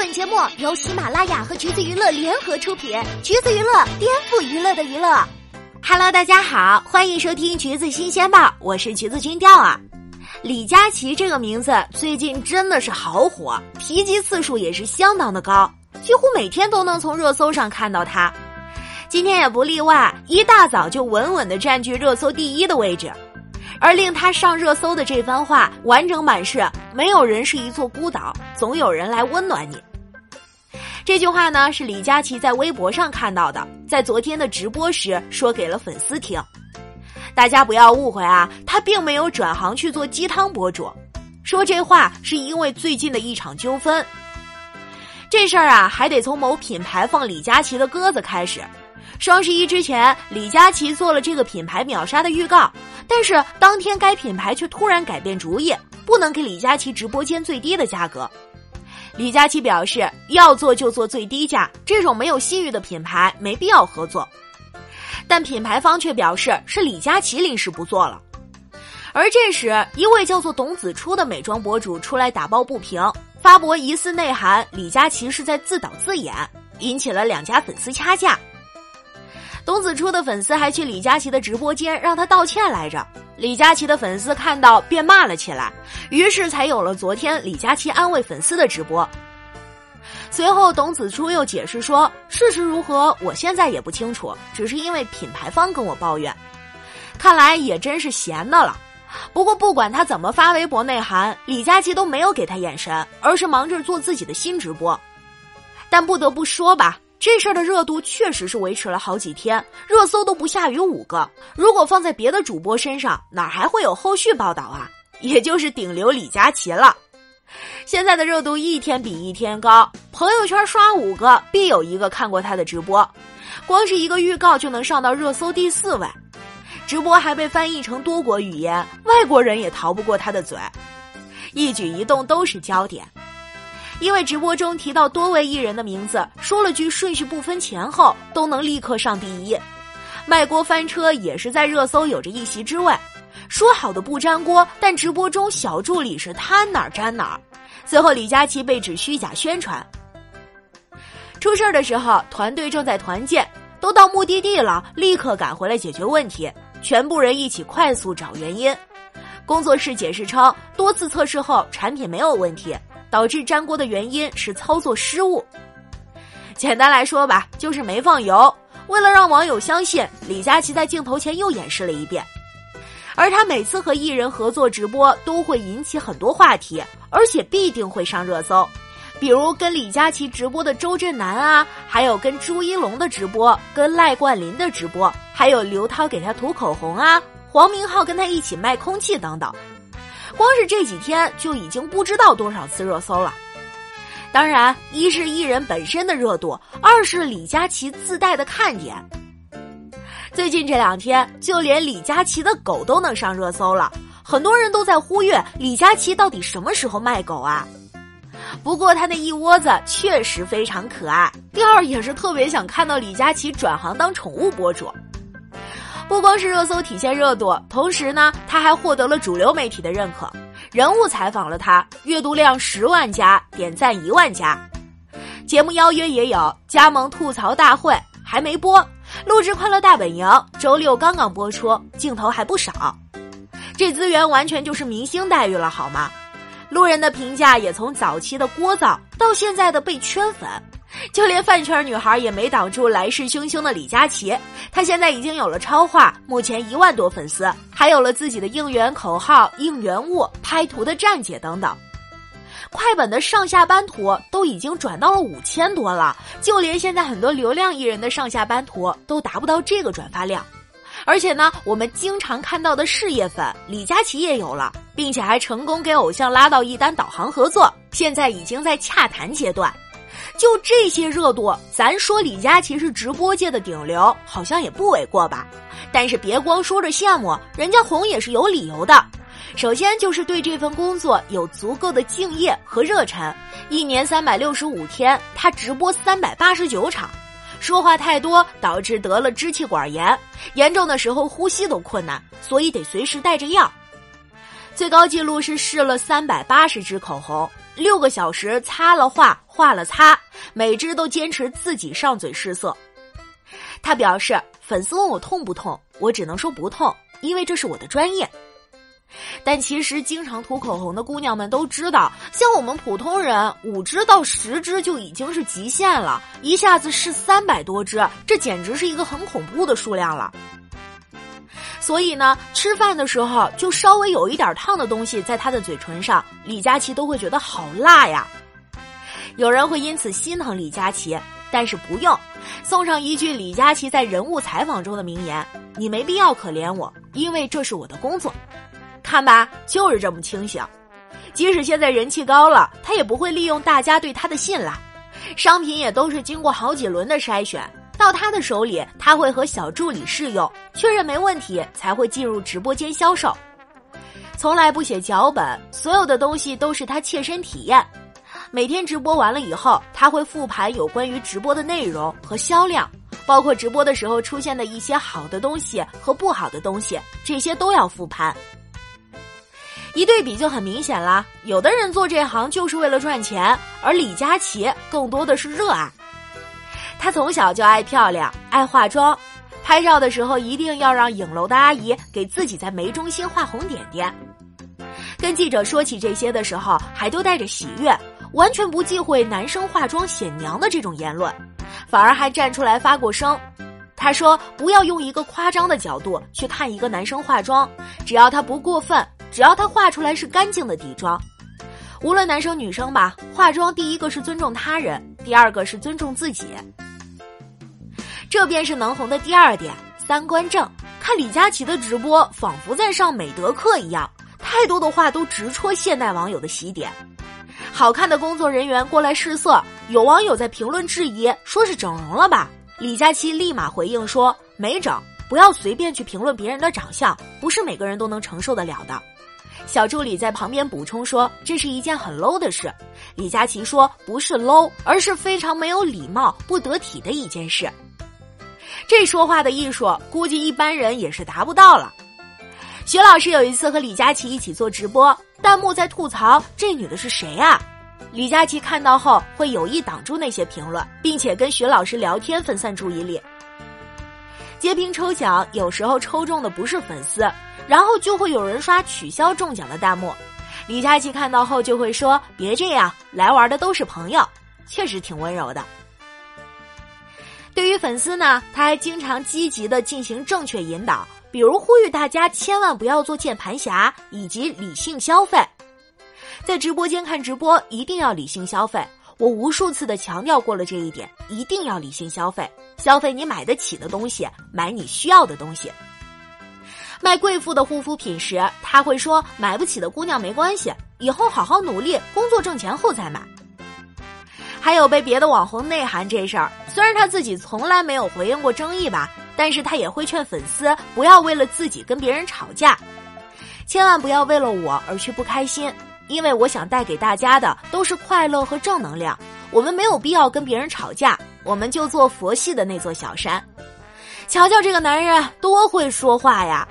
本节目由喜马拉雅和橘子娱乐联合出品，橘子娱乐颠覆娱乐的娱乐。Hello，大家好，欢迎收听橘子新鲜报，我是橘子君调啊。李佳琦这个名字最近真的是好火，提及次数也是相当的高，几乎每天都能从热搜上看到他。今天也不例外，一大早就稳稳的占据热搜第一的位置。而令他上热搜的这番话，完整版是：没有人是一座孤岛，总有人来温暖你。这句话呢，是李佳琦在微博上看到的，在昨天的直播时说给了粉丝听。大家不要误会啊，他并没有转行去做鸡汤博主。说这话是因为最近的一场纠纷。这事儿啊，还得从某品牌放李佳琦的鸽子开始。双十一之前，李佳琦做了这个品牌秒杀的预告，但是当天该品牌却突然改变主意，不能给李佳琦直播间最低的价格。李佳琦表示要做就做最低价，这种没有信誉的品牌没必要合作。但品牌方却表示是李佳琦临时不做了。而这时，一位叫做董子初的美妆博主出来打抱不平，发博疑似内涵李佳琦是在自导自演，引起了两家粉丝掐架。董子初的粉丝还去李佳琦的直播间让他道歉来着，李佳琦的粉丝看到便骂了起来，于是才有了昨天李佳琦安慰粉丝的直播。随后，董子初又解释说，事实如何，我现在也不清楚，只是因为品牌方跟我抱怨。看来也真是闲的了。不过，不管他怎么发微博内涵，李佳琦都没有给他眼神，而是忙着做自己的新直播。但不得不说吧。这事儿的热度确实是维持了好几天，热搜都不下于五个。如果放在别的主播身上，哪还会有后续报道啊？也就是顶流李佳琦了。现在的热度一天比一天高，朋友圈刷五个必有一个看过他的直播，光是一个预告就能上到热搜第四位。直播还被翻译成多国语言，外国人也逃不过他的嘴，一举一动都是焦点。因为直播中提到多位艺人的名字，说了句顺序不分前后，都能立刻上第一。卖锅翻车也是在热搜有着一席之位。说好的不粘锅，但直播中小助理是摊哪儿粘哪儿。最后李佳琦被指虚假宣传。出事儿的时候，团队正在团建，都到目的地了，立刻赶回来解决问题。全部人一起快速找原因。工作室解释称，多次测试后，产品没有问题。导致粘锅的原因是操作失误。简单来说吧，就是没放油。为了让网友相信，李佳琦在镜头前又演示了一遍。而他每次和艺人合作直播，都会引起很多话题，而且必定会上热搜。比如跟李佳琦直播的周震南啊，还有跟朱一龙的直播，跟赖冠霖的直播，还有刘涛给他涂口红啊，黄明昊跟他一起卖空气等等。光是这几天就已经不知道多少次热搜了。当然，一是艺人本身的热度，二是李佳琦自带的看点。最近这两天，就连李佳琦的狗都能上热搜了，很多人都在呼吁李佳琦到底什么时候卖狗啊？不过他那一窝子确实非常可爱，第二也是特别想看到李佳琦转行当宠物博主。不光是热搜体现热度，同时呢，他还获得了主流媒体的认可。人物采访了他，阅读量十万加，点赞一万加。节目邀约也有加盟吐槽大会，还没播。录制《快乐大本营》，周六刚刚播出，镜头还不少。这资源完全就是明星待遇了，好吗？路人的评价也从早期的聒噪，到现在的被圈粉。就连饭圈女孩也没挡住来势汹汹的李佳琦，他现在已经有了超话，目前一万多粉丝，还有了自己的应援口号、应援物、拍图的站姐等等。快本的上下班图都已经转到了五千多了，就连现在很多流量艺人的上下班图都达不到这个转发量。而且呢，我们经常看到的事业粉李佳琦也有了，并且还成功给偶像拉到一单导航合作，现在已经在洽谈阶段。就这些热度，咱说李佳琦是直播界的顶流，好像也不为过吧？但是别光说着羡慕，人家红也是有理由的。首先就是对这份工作有足够的敬业和热忱。一年三百六十五天，他直播三百八十九场，说话太多导致得了支气管炎，严重的时候呼吸都困难，所以得随时带着药。最高记录是试了三百八十支口红，六个小时擦了画。画了擦，每只都坚持自己上嘴试色。他表示，粉丝问我痛不痛，我只能说不痛，因为这是我的专业。但其实，经常涂口红的姑娘们都知道，像我们普通人，五支到十支就已经是极限了，一下子试三百多支，这简直是一个很恐怖的数量了。所以呢，吃饭的时候就稍微有一点烫的东西在她的嘴唇上，李佳琦都会觉得好辣呀。有人会因此心疼李佳琦，但是不用。送上一句李佳琦在人物采访中的名言：“你没必要可怜我，因为这是我的工作。”看吧，就是这么清醒。即使现在人气高了，他也不会利用大家对他的信赖。商品也都是经过好几轮的筛选，到他的手里，他会和小助理试用，确认没问题才会进入直播间销售。从来不写脚本，所有的东西都是他切身体验。每天直播完了以后，他会复盘有关于直播的内容和销量，包括直播的时候出现的一些好的东西和不好的东西，这些都要复盘。一对比就很明显啦，有的人做这行就是为了赚钱，而李佳琦更多的是热爱。他从小就爱漂亮，爱化妆，拍照的时候一定要让影楼的阿姨给自己在眉中心画红点点。跟记者说起这些的时候，还都带着喜悦。完全不忌讳男生化妆显娘的这种言论，反而还站出来发过声。他说：“不要用一个夸张的角度去看一个男生化妆，只要他不过分，只要他画出来是干净的底妆，无论男生女生吧，化妆第一个是尊重他人，第二个是尊重自己。这便是能红的第二点，三观正。看李佳琦的直播，仿佛在上美德课一样，太多的话都直戳现代网友的喜点。”好看的工作人员过来试色，有网友在评论质疑，说是整容了吧？李佳琦立马回应说没整，不要随便去评论别人的长相，不是每个人都能承受得了的。小助理在旁边补充说这是一件很 low 的事，李佳琦说不是 low，而是非常没有礼貌、不得体的一件事。这说话的艺术，估计一般人也是达不到了。徐老师有一次和李佳琦一起做直播。弹幕在吐槽这女的是谁啊？李佳琦看到后会有意挡住那些评论，并且跟徐老师聊天分散注意力。截屏抽奖有时候抽中的不是粉丝，然后就会有人刷取消中奖的弹幕。李佳琦看到后就会说：“别这样，来玩的都是朋友。”确实挺温柔的。对于粉丝呢，他还经常积极的进行正确引导。比如呼吁大家千万不要做键盘侠，以及理性消费。在直播间看直播一定要理性消费，我无数次的强调过了这一点，一定要理性消费，消费你买得起的东西，买你需要的东西。卖贵妇的护肤品时，他会说买不起的姑娘没关系，以后好好努力工作挣钱后再买。还有被别的网红内涵这事儿，虽然他自己从来没有回应过争议吧。但是他也会劝粉丝不要为了自己跟别人吵架，千万不要为了我而去不开心，因为我想带给大家的都是快乐和正能量。我们没有必要跟别人吵架，我们就做佛系的那座小山。瞧瞧这个男人多会说话呀！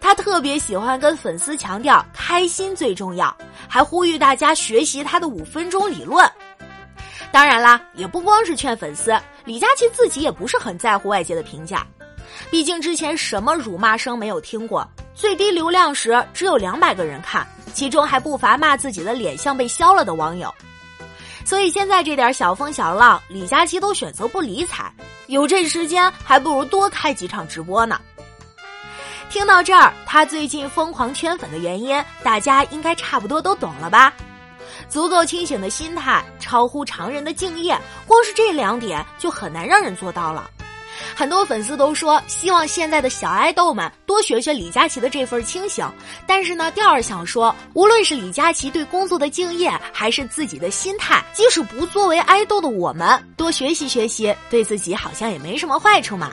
他特别喜欢跟粉丝强调开心最重要，还呼吁大家学习他的五分钟理论。当然啦，也不光是劝粉丝，李佳琦自己也不是很在乎外界的评价，毕竟之前什么辱骂声没有听过，最低流量时只有两百个人看，其中还不乏骂自己的脸像被削了的网友，所以现在这点小风小浪，李佳琦都选择不理睬，有这时间还不如多开几场直播呢。听到这儿，他最近疯狂圈粉的原因，大家应该差不多都懂了吧？足够清醒的心态，超乎常人的敬业，光是这两点就很难让人做到了。很多粉丝都说希望现在的小爱豆们多学学李佳琦的这份清醒，但是呢，调儿想说，无论是李佳琦对工作的敬业，还是自己的心态，即使不作为爱豆的我们，多学习学习，对自己好像也没什么坏处嘛。